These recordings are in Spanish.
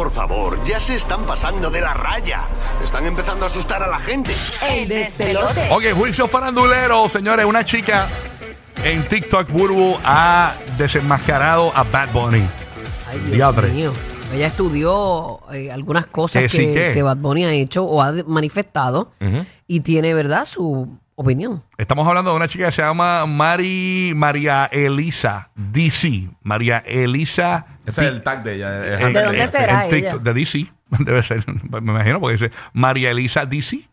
Por favor, ya se están pasando de la raya. Están empezando a asustar a la gente. El despelote. Ok, juicio farandulero, señores. Una chica en TikTok, Burbu, ha desenmascarado a Bad Bunny. Ay, Dios Diatre. mío. Ella estudió eh, algunas cosas Eh, que, Bad Bunny ha hecho o ha manifestado y tiene, ¿verdad?, su opinión. Estamos hablando de una chica que se llama Mari, María Elisa DC. María Elisa. Ese es el tag de ella. es eh, ¿De dónde eh, será ella? De DC. Debe ser. Me imagino porque dice María Elisa DC.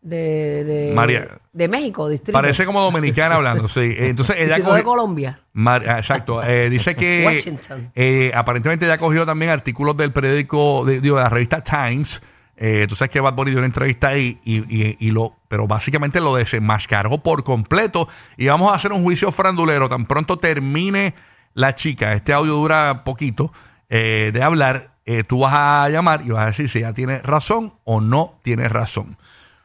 De, de, María. de México, distrito. Parece como dominicana hablando, sí. Entonces ella Distrito de Colombia. Mar- ah, exacto. Eh, dice que Washington. eh, aparentemente ya cogió también artículos del periódico, de, digo, de la revista Times. Eh, tú sabes que Bad Bunny dio una entrevista ahí, y, y- y lo, pero básicamente lo desenmascaró por completo. Y vamos a hacer un juicio frandulero. Tan pronto termine la chica, este audio dura poquito eh, de hablar. eh, tú vas a llamar y vas a decir si ella tiene razón o no tiene razón.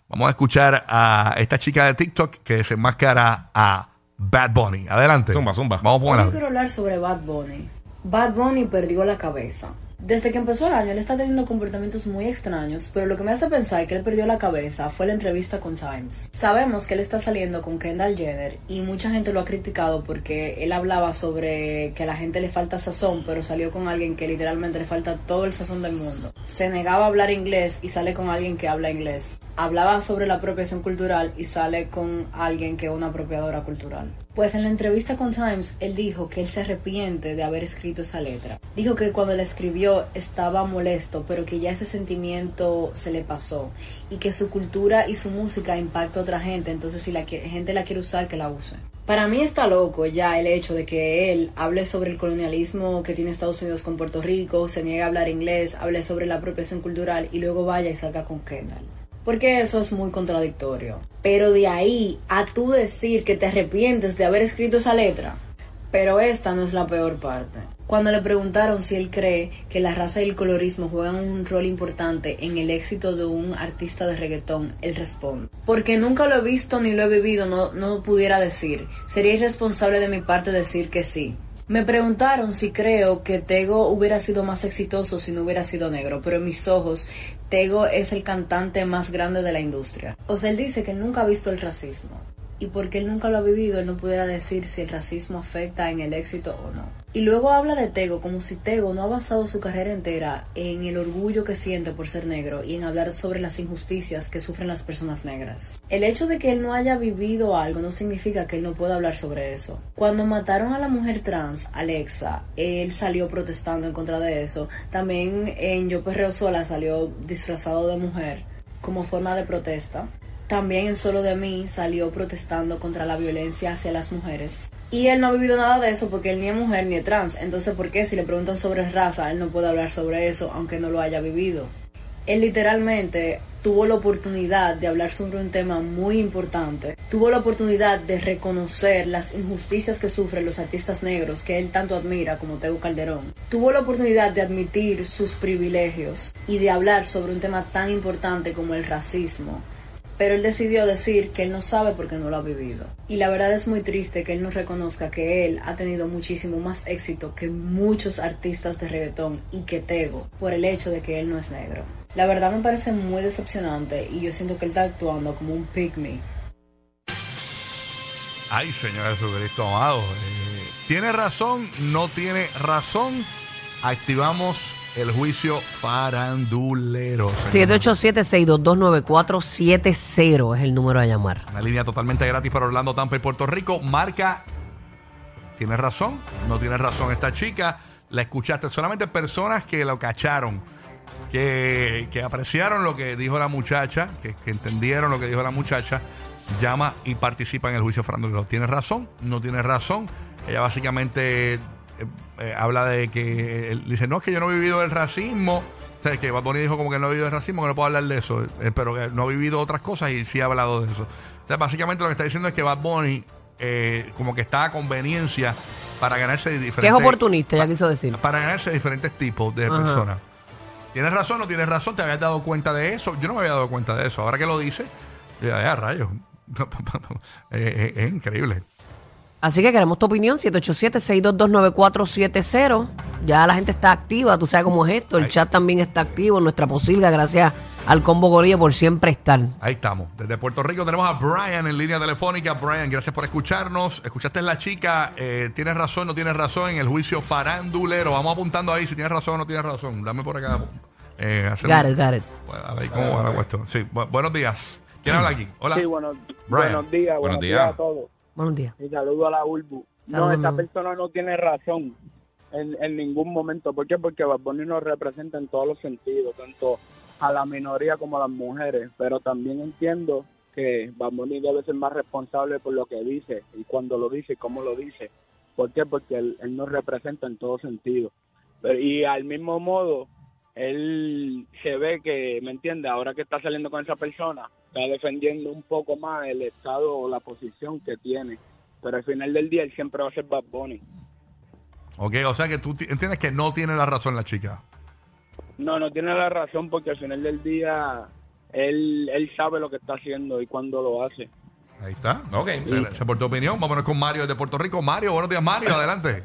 Vamos a escuchar a esta chica de TikTok que desenmascara a Bad Bunny. Adelante. Zumba, zumba. Vamos a poner quiero hablar sobre Bad Bunny. Bad Bunny perdió la cabeza. Desde que empezó el año, él está teniendo comportamientos muy extraños, pero lo que me hace pensar que él perdió la cabeza fue la entrevista con Times. Sabemos que él está saliendo con Kendall Jenner y mucha gente lo ha criticado porque él hablaba sobre que a la gente le falta sazón, pero salió con alguien que literalmente le falta todo el sazón del mundo. Se negaba a hablar inglés y sale con alguien que habla inglés. Hablaba sobre la apropiación cultural y sale con alguien que es una apropiadora cultural. Pues en la entrevista con Times, él dijo que él se arrepiente de haber escrito esa letra. Dijo que cuando la escribió estaba molesto, pero que ya ese sentimiento se le pasó y que su cultura y su música impacta a otra gente, entonces si la gente la quiere usar, que la use. Para mí está loco ya el hecho de que él hable sobre el colonialismo que tiene Estados Unidos con Puerto Rico, se niegue a hablar inglés, hable sobre la apropiación cultural y luego vaya y salga con Kendall. Porque eso es muy contradictorio. Pero de ahí a tú decir que te arrepientes de haber escrito esa letra. Pero esta no es la peor parte. Cuando le preguntaron si él cree que la raza y el colorismo juegan un rol importante en el éxito de un artista de reggaetón, él responde. Porque nunca lo he visto ni lo he vivido, no, no pudiera decir. Sería irresponsable de mi parte decir que sí. Me preguntaron si creo que Tego hubiera sido más exitoso si no hubiera sido negro, pero en mis ojos, Tego es el cantante más grande de la industria. O sea, él dice que nunca ha visto el racismo. Y porque él nunca lo ha vivido, él no pudiera decir si el racismo afecta en el éxito o no. Y luego habla de Tego como si Tego no ha basado su carrera entera en el orgullo que siente por ser negro y en hablar sobre las injusticias que sufren las personas negras. El hecho de que él no haya vivido algo no significa que él no pueda hablar sobre eso. Cuando mataron a la mujer trans, Alexa, él salió protestando en contra de eso. También en Yo Perreo Sola salió disfrazado de mujer como forma de protesta. También en Solo de mí salió protestando contra la violencia hacia las mujeres. Y él no ha vivido nada de eso porque él ni es mujer ni es trans. Entonces, ¿por qué si le preguntan sobre raza, él no puede hablar sobre eso aunque no lo haya vivido? Él literalmente tuvo la oportunidad de hablar sobre un tema muy importante. Tuvo la oportunidad de reconocer las injusticias que sufren los artistas negros que él tanto admira como Tego Calderón. Tuvo la oportunidad de admitir sus privilegios y de hablar sobre un tema tan importante como el racismo. Pero él decidió decir que él no sabe porque no lo ha vivido. Y la verdad es muy triste que él no reconozca que él ha tenido muchísimo más éxito que muchos artistas de reggaetón y que Tego por el hecho de que él no es negro. La verdad me parece muy decepcionante y yo siento que él está actuando como un pygmy. Ay, Señor Jesucristo amado. eh, ¿Tiene razón? ¿No tiene razón? Activamos el juicio farandulero. señor. 787-622-9470 es el número a llamar. Una línea totalmente gratis para Orlando, Tampa y Puerto Rico. Marca. ¿Tiene razón? ¿No tiene razón esta chica? La escuchaste. Solamente personas que lo cacharon. Que, que apreciaron lo que dijo la muchacha. Que, que entendieron lo que dijo la muchacha. Llama y participa en el juicio farandulero. ¿Tiene razón? ¿No tiene razón? Ella básicamente eh, habla de que. él dice, no, es que yo no he vivido el racismo. O sea, que Bad Bunny dijo como que no ha vivido el racismo, que no puedo hablar de eso. eh, pero que no ha vivido otras cosas y sí ha hablado de eso. O sea, básicamente lo que está diciendo es que Bad Bunny eh, como que está a conveniencia para ganarse diferentes... Que es oportunista, ya quiso decir. Para ganarse diferentes tipos de Ajá. personas. ¿Tienes razón o no tienes razón? ¿Te habías dado cuenta de eso? Yo no me había dado cuenta de eso. Ahora que lo dice, ya, ya rayos. Es increíble. Así que queremos tu opinión, 787-622-9470. Ya la gente está activa, tú sabes cómo es esto. El Ahí. chat también está activo, nuestra posilga, gracias al Combo Gorillo por siempre estar. Ahí estamos. Desde Puerto Rico tenemos a Brian en línea telefónica. Brian, gracias por escucharnos. Escuchaste la chica. eh, ¿Tienes razón no tienes razón en el juicio farandulero? Vamos apuntando ahí si tienes razón o no tienes razón. Dame por acá. Eh, hacer Got un- it, got it. Bueno, a ver cómo va la cuestión. Sí, bu- buenos días. ¿Quién habla aquí? Hola. Sí, buenos, Brian. buenos días, buenos, días. días. a todos. Buenos días. Y saludo a la Urbu. No, esta persona no tiene razón en, en ningún momento. ¿Por qué? Porque Bad Bunny nos representa en todos los sentidos, tanto a la minoría como a las mujeres. Pero también entiendo que Bad Bunny debe ser más responsable por lo que dice y cuando lo dice y cómo lo dice. ¿Por qué? Porque él, él nos representa en todos sentidos. Pero- Y al mismo modo, él se ve que, ¿me entiende? Ahora que está saliendo con esa persona, está defendiendo un poco más el estado o la posición que tiene. Pero al final del día él siempre va a ser Bad Bunny. Ok, o sea que tú ti- entiendes que no tiene la razón la chica. No, no tiene la razón porque al final del día él, él sabe lo que está haciendo y cuando lo hace. Ahí está. Ok. Se por tu opinión. Vámonos con Mario de Puerto Rico. Mario, buenos días, Mario. Adelante.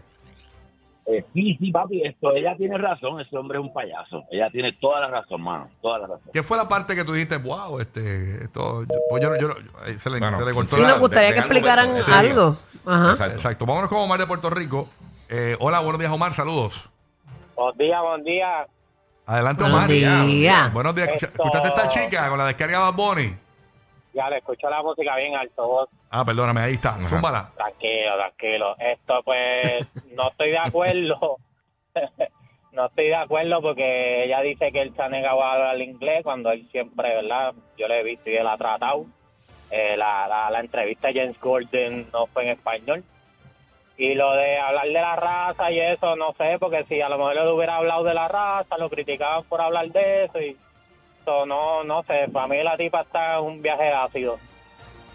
Eh, sí, sí, papi, esto, ella tiene razón, ese hombre es un payaso. Ella tiene toda la razón, mano, toda la razón. ¿Qué fue la parte que tú dijiste, wow, este, esto, yo- pues yo, yo, ahí se le, Bueno, se le cortó Sí, la- nos gustaría de- que explicaran algo. Ajá. Exacto. Exacto. Vámonos con Omar de Puerto Rico. Eh, hola, buenos días, Omar. Saludos. Buen día, buen día. Adelante, Buenos Omar. días. Buenos días. Escucha- Esto- ¿Escuchaste a esta chica con la descarga de Bad Bunny? Ya le escucho la música bien alto, vos. Ah, perdóname, ahí está. Zúmbala. Tranquilo, tranquilo. Esto, pues, no estoy de acuerdo. no estoy de acuerdo porque ella dice que él se ha negado a hablar inglés cuando él siempre, ¿verdad? Yo le he visto y él ha tratado. Eh, la, la, la entrevista de James Gordon no fue en español. Y lo de hablar de la raza y eso, no sé, porque si a lo mejor le hubiera hablado de la raza, lo criticaban por hablar de eso y no, no sé, para mí la tipa está en un viaje ácido.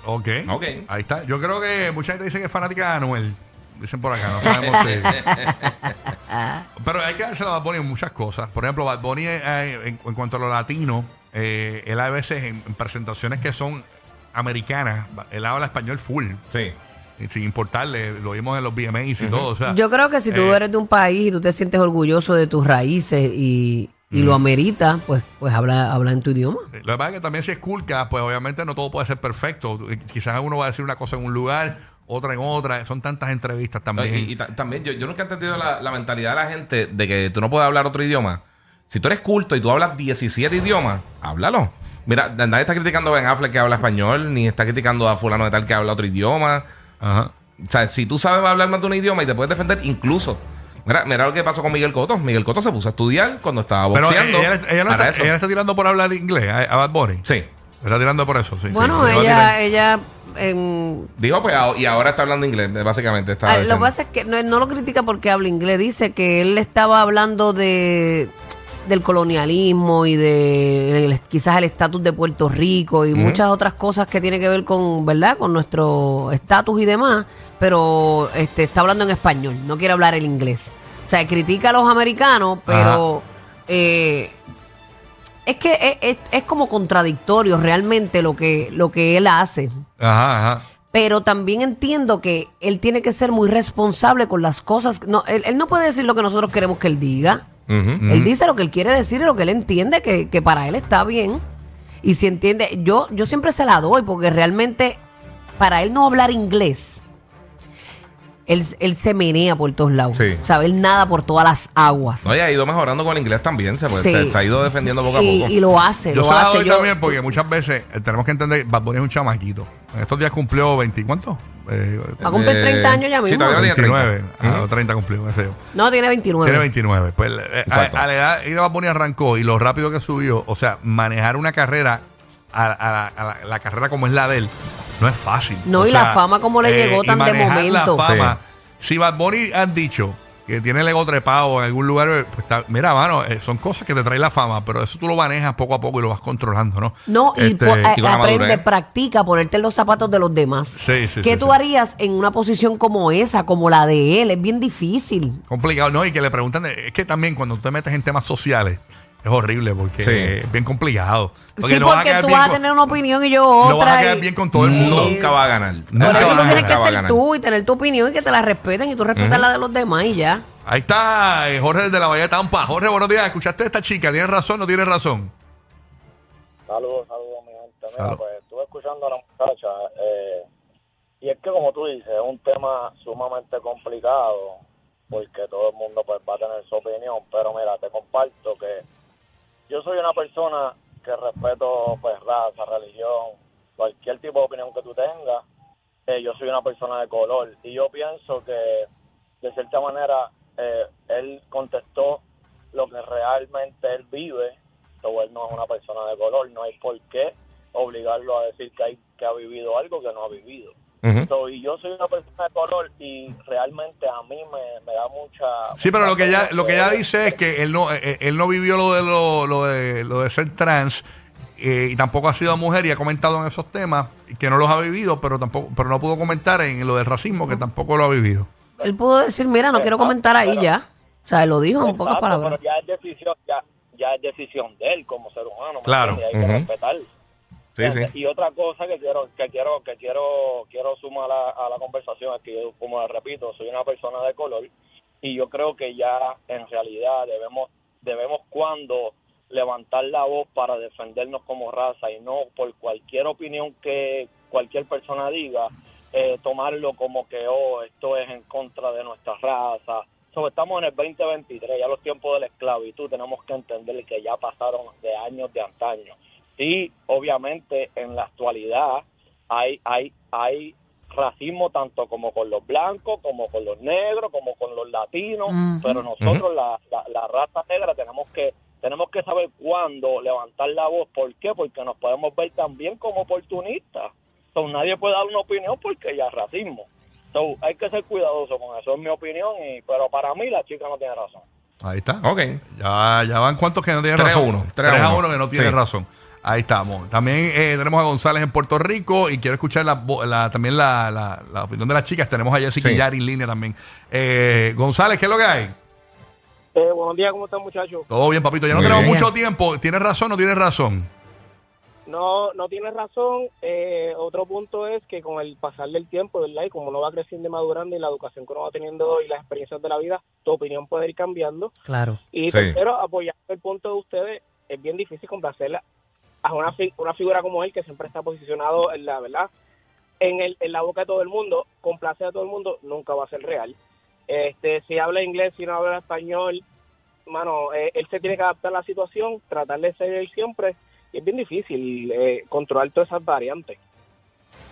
Ok. Ok. Ahí está. Yo creo que mucha gente dice que es fanática de Anuel. Dicen por acá, no sabemos si. Pero hay que dárselo a Bad Bunny en muchas cosas. Por ejemplo, Bad Bunny, eh, en, en cuanto a lo latino, eh, él a veces en, en presentaciones que son americanas, él habla español full. Sí. y sin importarle, lo vimos en los VMAs y todo. O sea, Yo creo que si tú eh, eres de un país y tú te sientes orgulloso de tus raíces y, y lo amerita, pues, pues habla, habla en tu idioma. Sí, Lo que pasa es que también si es culca, pues obviamente no todo puede ser perfecto. Quizás uno va a decir una cosa en un lugar, otra en otra. Son tantas entrevistas también. Y, y ta- también yo, yo nunca he entendido la, la mentalidad de la gente de que tú no puedes hablar otro idioma. Si tú eres culto y tú hablas 17 idiomas, háblalo. Mira, nadie está criticando a Ben Affleck que habla español, ni está criticando a fulano de tal que habla otro idioma. Ajá. O sea, si tú sabes hablar más de un idioma y te puedes defender, incluso. Mira, mira lo que pasó con Miguel Cotto. Miguel Cotto se puso a estudiar cuando estaba Pero boxeando. ella, ella no está, eso. ella no está tirando por hablar inglés a, a Bad Bunny. Sí. Está tirando por eso, sí. Bueno, sí. ella, ella em, Digo, pues, y ahora está hablando inglés, básicamente. Estaba Ah, lo que pasa es que no, no lo critica porque habla inglés, dice que él estaba hablando de del colonialismo y de el- quizás el estatus de Puerto Rico y muchas otras cosas que tiene que ver con, ¿verdad? Con nuestro estatus y demás, pero este está hablando en español, no quiere hablar el inglés. O sea, critica a los americanos, pero eh, es que es, es- es como contradictorio realmente lo que, lo que él hace Ajá, ajá. pero también entiendo que él tiene que ser muy responsable con las cosas. No, él, él no puede decir lo que nosotros queremos que él diga. Él dice lo que él quiere decir y lo que él entiende que, que para él está bien. Y si entiende, yo, yo siempre se la doy porque realmente para él no hablar inglés, él, él se menea por todos lados. Sí. Sabe, él nada por todas las aguas. No, y ha ido mejorando con el inglés también. Se, Sí. se, se ha ido defendiendo poco a poco. y lo hace, Yo lo se la hace. doy Yo- también porque muchas veces eh, tenemos que entender que Bad Bunny es un chamaquito. En estos días cumplió 20, ¿cuánto? Eh, Va a cumplir 30 años ya sí, mismo. todavía no tiene 29. 30. Ah, Ujú. o 30 cumplió, qué sé yo. no, tiene 29. Tiene 29. Pues eh, Exacto. a, a la edad y Bad Bunny arrancó y lo rápido que subió, o sea, manejar una carrera a, a la, a la- la carrera como es la de él, no es fácil. No, O y la fama como le llegó y tan de momento. La fama, Si Bad Bunny han dicho que tiene el ego trepado en algún lugar, pues está- mira, mano, eh, son cosas que te traen la fama, pero eso tú lo manejas poco a poco y lo vas controlando, ¿no? No, y Este, po- eh, y aprende, practica, ponerte en los zapatos de los demás. Sí, sí, ¿Qué sí, tú sí. harías en una posición como esa, como la de él? Es bien difícil. complicado, ¿no? Y que le preguntan, es que también cuando tú te metes en temas sociales, Es horrible porque Sí. es bien complicado. sí, no vas a porque quedar tú bien vas a con- tener una opinión y yo No vas a otra. quedar y- bien con todo el mundo. Nunca va a ganar. Nunca Por va eso tú ganar. tienes que Nunca va a ser ganar. tú y tener tu opinión y que te la respeten y tú respetas la de los demás y ya. Ahí está eh, Jorge de la Bahía de Tampa. Jorge, buenos días. ¿Escuchaste a esta chica? ¿Tienes razón o no tienes razón? Saludos, saludos, mi gente. Mira, Salud. pues estuve escuchando a la muchacha eh, y es que, como tú dices, es un tema sumamente complicado porque todo el mundo pues va a tener su opinión. Pero mira, te comparto que yo soy una persona que respeto pues raza, religión, cualquier tipo de opinión que tú tengas. Eh, yo soy una persona de color y yo pienso que de cierta manera eh, él contestó lo que realmente él vive o él no es una persona de color, no hay por qué obligarlo a decir que hay que ha vivido algo que no ha vivido. So, y yo soy una persona de color y realmente a mí me, me da mucha... Sí, pero lo que ella, mucha lo que ella dice es que él no, eh, él no vivió lo de lo, lo de lo de ser trans eh, y tampoco ha sido mujer y ha comentado en esos temas que no los ha vivido, pero tampoco, pero no pudo comentar en lo del racismo que tampoco lo ha vivido. Él pudo decir, mira, no quiero comentar ahí ya. O sea, él lo dijo en pocas palabras. Pero ya es decisión, ya, ya es decisión de él como ser humano. ¿me Claro. Y hay que Ujú. Respetarlo. Sí, sí. Y otra cosa que quiero que quiero que quiero quiero sumar a, a la conversación es que yo, como les repito, soy una persona de color y yo creo que ya en realidad debemos debemos cuando levantar la voz para defendernos como raza y no por cualquier opinión que cualquier persona diga eh, tomarlo como que oh esto es en contra de nuestra raza. So, estamos en el 2023, ya los tiempos de la esclavitud tenemos que entender que ya pasaron de años de antaño. Y obviamente en la actualidad hay hay hay racismo tanto como con los blancos, como con los negros, como con los latinos, pero nosotros la, la, la raza negra tenemos que tenemos que saber cuándo levantar la voz, ¿por qué? Porque nos podemos ver también como oportunistas. So, nadie puede dar una opinión porque ya es racismo. So, hay que ser cuidadoso con eso, es mi opinión, y, pero para mí la chica no tiene razón. Ahí está. Ok. Ya, ya van cuantos que no tienen Tres a razón. uno, Tres, tres a a uno. uno que no tienen Sí. razón. Ahí estamos. También eh, tenemos a González en Puerto Rico y quiero escuchar la, vo- la- también la, la- la opinión de las chicas. Tenemos a Jessica Sí. y Yari en línea también. Eh, González, ¿qué es lo que hay? Eh, buenos días, ¿cómo están muchachos? Todo bien, papito. Ya no Muy tenemos bien. mucho tiempo. ¿Tienes razón o no tienes razón? No, no tienes razón. Eh, otro punto es que con el pasar del tiempo, ¿verdad? Y como uno va creciendo y madurando y la educación que uno va teniendo y las experiencias de la vida, tu opinión puede ir cambiando. Claro. Y Sí. tercero, apoyando el punto de ustedes, es bien difícil complacerla a una, fi- una figura como él que siempre está posicionado en la verdad, en, el, en la boca de todo el mundo, complacer a todo el mundo, nunca va a ser real. Este, si habla inglés, si no habla español, mano, eh, él se tiene que adaptar a la situación, tratar de ser él siempre, y es bien difícil eh, controlar todas esas variantes.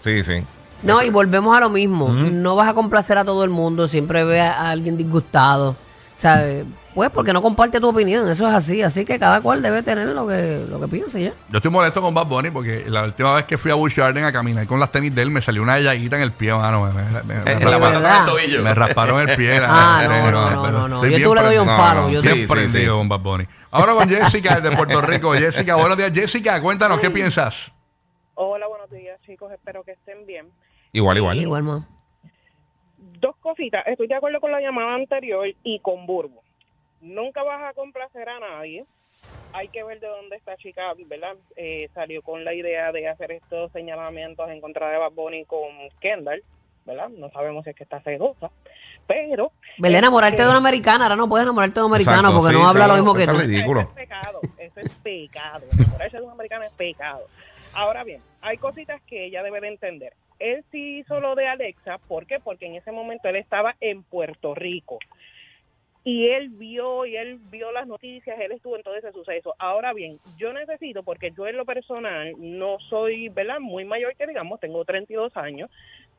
Sí, sí. No, y volvemos a lo mismo. No vas a complacer a todo el mundo, siempre ve a, a alguien disgustado. ¿Sabes? Pues porque no comparte tu opinión, eso es así. Así que cada cual debe tener lo que, lo que piense ya. Yo estoy molesto con Bad Bunny porque la última vez que fui a Busch Garden a caminar con las tenis de él me salió una llaguita en el pie, mano. Me, me- me- me rasparon- el tobillo. me rasparon el pie. Ah, no, no, no, no, Yo tú le doy un faro. no, yo sí, prendido sí. con Bad Bunny. Ahora con Jessica de Puerto Rico. Jessica, buenos días. Jessica, cuéntanos, ¿qué piensas? Hola, buenos días, chicos. Espero que estén bien. Igual, igual. Igual, ma. Dos cositas. Estoy de acuerdo con la llamada anterior y con Burbo. Nunca vas a complacer a nadie. Hay que ver de dónde esta chica, ¿verdad? Eh, salió con la idea de hacer estos señalamientos en contra de Bad Bunny con Kendall, ¿verdad? No sabemos si es que está celosa, pero... Belén, enamorarte este, de una americana. Ahora no puedes enamorarte de un americano Exacto, porque sí, no habla sí, lo mismo que es tú. ridículo. Eso es pecado, eso es pecado. Enamorarse de un americano es pecado. Ahora bien, hay cositas que ella debe de entender. Él sí hizo lo de Alexa, ¿por qué? Porque en ese momento él estaba en Puerto Rico. Y él vio, y él vio las noticias, él estuvo en todo ese suceso. Ahora bien, yo necesito, porque yo en lo personal no soy, ¿verdad? Muy mayor que digamos, tengo 32 años,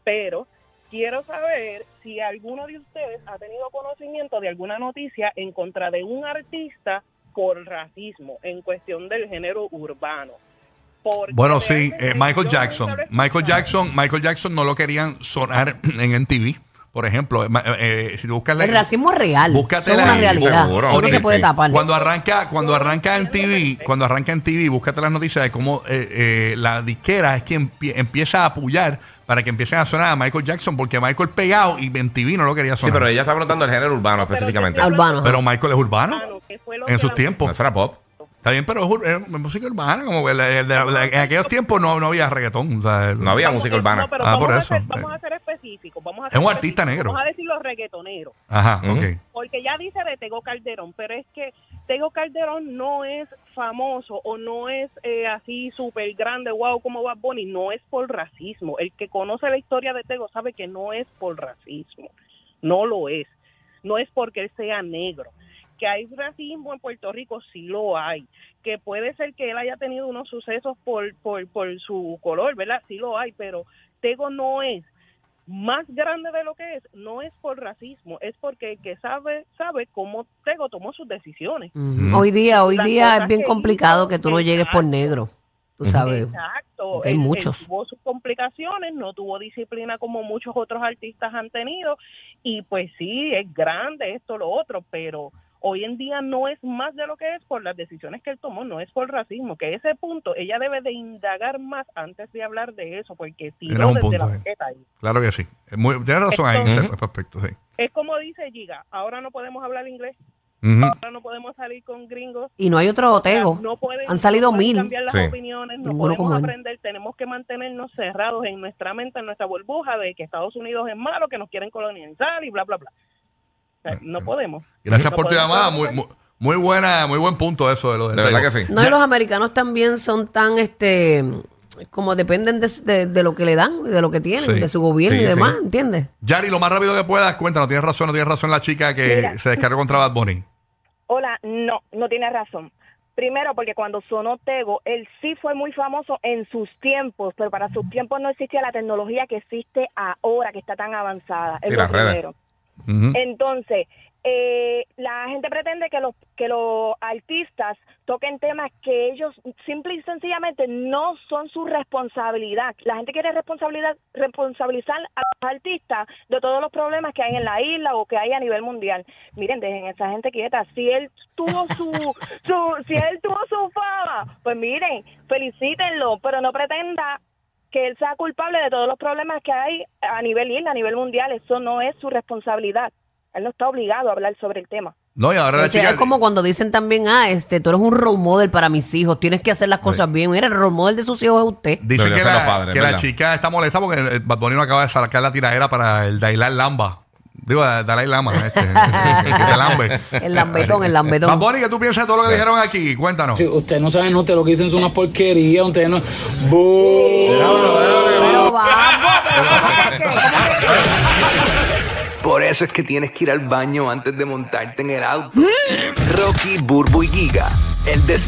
pero quiero saber si alguno de ustedes ha tenido conocimiento de alguna noticia en contra de un artista por racismo en cuestión del género urbano. Porque Bueno, sí, eh, Michael Jackson. Michael. Jackson, Michael Jackson no lo querían sonar en MTV, por ejemplo. Eh, eh, si tú buscas la- El racismo es real. Búscate Eso es la- una realidad. seguro, Eso no sí, se puede sí. tapar. Cuando arranca, cuando arranca en TV, cuando arranca en TV, búscate las noticias de cómo eh, eh, la disquera es quien empie- empieza a apoyar para que empiecen a sonar a Michael Jackson, porque Michael pegado y en TV no lo quería Sí, sonar. pero ella está preguntando el género urbano específicamente. Urbano. Pero Michael es urbano urbano, que fue lo en que sus la- tiempos. No, eso era pop. Está bien, pero es, música urbana, como que la- la- la- en aquellos tiempos no, no había reggaetón. o sea, No había música urbana. No, pero Ah, vamos, por a eso. Ser, vamos a ser específicos. Vamos a Es un artista específicos. negro. Vamos a decir los reggaetoneros. Ajá, Ujú. ok. Porque ya dice de Tego Calderón, pero es que Tego Calderón no es famoso o no es eh, así súper grande, wow, como Bad Bunny, no es por racismo. El que conoce la historia de Tego sabe que no es por racismo, no lo es. No es porque él sea negro. Que hay racismo en Puerto Rico, sí lo hay. Que puede ser que él haya tenido unos sucesos por, por, por su color, ¿verdad? Sí lo hay, pero Tego no es más grande de lo que es, no es por racismo, es porque el que sabe, sabe cómo Tego tomó sus decisiones. Hoy día, hoy Las día es bien que complicado hizo, que tú no llegues por negro. Tú sabes. Exacto. Hay Él- él muchos. tuvo sus complicaciones, no tuvo disciplina como muchos otros artistas han tenido y pues sí, es grande esto, lo otro, pero hoy en día no es más de lo que es por las decisiones que él tomó, no es por racismo, que ese punto ella debe de indagar más antes de hablar de eso, porque si no un desde punto la ahí. Claro que sí. Muy- tienes razón ahí en ese aspecto, sí. Es como dice Giga, ahora no podemos hablar inglés, ahora no podemos salir con gringos. Y no hay otro Tego. No pueden- Han salido no pueden mil. cambiar las Sí. opiniones, no Ninguno podemos él. aprender, tenemos que mantenernos cerrados en nuestra mente, en nuestra burbuja de que Estados Unidos es malo, que nos quieren colonizar y bla, bla, bla. Sea, no podemos. Gracias No por tu llamada. Muy, muy, muy buena, muy buen punto eso de lo del De verdad que sí. No, y los americanos también son tan, este, como dependen de, de- de lo que le dan, de lo que tienen, Sí. de su gobierno Sí, y sí. demás, ¿entiendes? Yari, lo más rápido que puedas, cuéntanos, tienes razón, no tienes razón la chica que Mira. se descargó contra Bad Bunny. Hola, no, no tiene razón. Primero, porque cuando sonó Tego, él sí fue muy famoso en sus tiempos, pero para sus tiempos no existía la tecnología que existe ahora, que está tan avanzada. Es Sí, lo las redes. Entonces, eh, la gente pretende que los que los artistas toquen temas que ellos simple y sencillamente no son su responsabilidad. La gente quiere responsabilidad responsabilizar a los artistas de todos los problemas que hay en la isla o que hay a nivel mundial. Miren, dejen esa gente quieta. Si él tuvo su, su si él tuvo su fama, pues miren, felicítenlo, pero no pretenda que él sea culpable de todos los problemas que hay a nivel isla, a nivel mundial. Eso no es su responsabilidad. Él no está obligado a hablar sobre el tema. No, y ahora la O sea, chica. es como cuando dicen también, ah, este, tú eres un role model para mis hijos, tienes que hacer las cosas bien. Mira, el role model de sus hijos es usted. Dice que, la, los padres, que la chica está molesta porque eh, Bad Bunny no acaba de sacar la tiradera para el Dalai Lamba. Digo, Dalai Lama, este, el que te lambe. El lambetón, el lambetón. Bad Bunny, ¿qué tú piensas de todo lo que dijeron aquí? Cuéntanos. Sí, usted no sabe, no, te lo que dicen son unas porquerías, usted no... Por eso es que tienes que ir al baño antes de montarte en el auto. Rocky, Burbu y Giga, el des